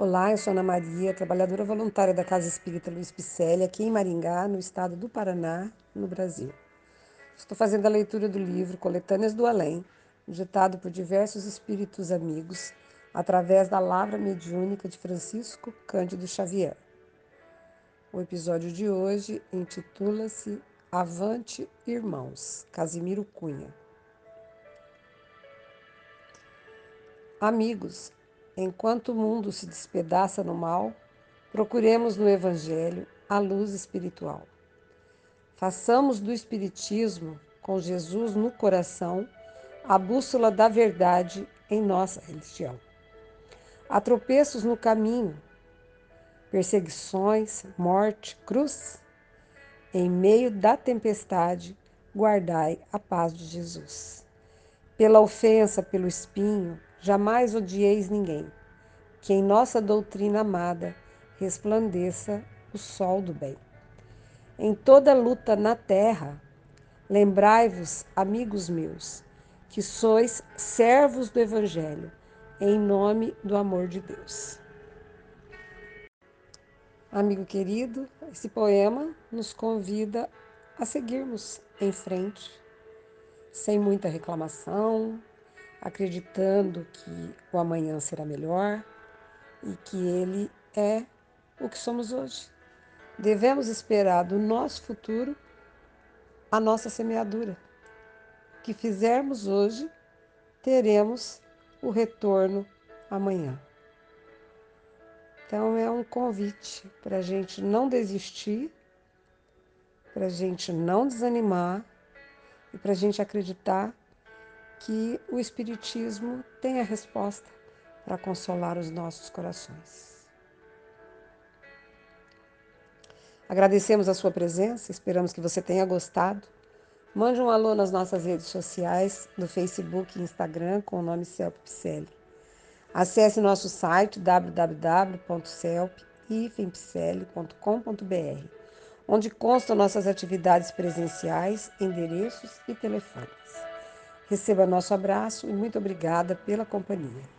Olá, eu sou Ana Maria, trabalhadora voluntária da Casa Espírita Luiz Picelli, aqui em Maringá, no estado do Paraná, no Brasil. Estou fazendo a leitura do livro Coletâneas do Além, ditado por diversos espíritos amigos, através da Lavra Mediúnica de Francisco Cândido Xavier. O episódio de hoje intitula-se Avante Irmãos, Casimiro Cunha. Amigos, Enquanto o mundo se despedaça no mal, procuremos no Evangelho a luz espiritual. Façamos do Espiritismo, com Jesus no coração, a bússola da verdade em nossa religião. Há tropeços no caminho, perseguições, morte, cruz. Em meio da tempestade, guardai a paz de Jesus. Pela ofensa, pelo espinho, jamais odieis ninguém. Que em nossa doutrina amada resplandeça o sol do bem. Em toda luta na terra, lembrai-vos, amigos meus, que sois servos do Evangelho, em nome do amor de Deus. Amigo querido, esse poema nos convida a seguirmos em frente, sem muita reclamação, acreditando que o amanhã será melhor e que ele é o que somos hoje. Devemos esperar do nosso futuro a nossa semeadura. O que fizermos hoje, teremos o retorno amanhã. Então é um convite para a gente não desistir, para a gente não desanimar e para a gente acreditar que o Espiritismo tem a resposta para consolar os nossos corações. Agradecemos a sua presença, esperamos que você tenha gostado. Mande um alô nas nossas redes sociais, no Facebook e Instagram, com o nome Celp Picelli. Acesse nosso site www.celp.com.br, onde constam nossas atividades presenciais, endereços e telefones. Receba nosso abraço e muito obrigada pela companhia.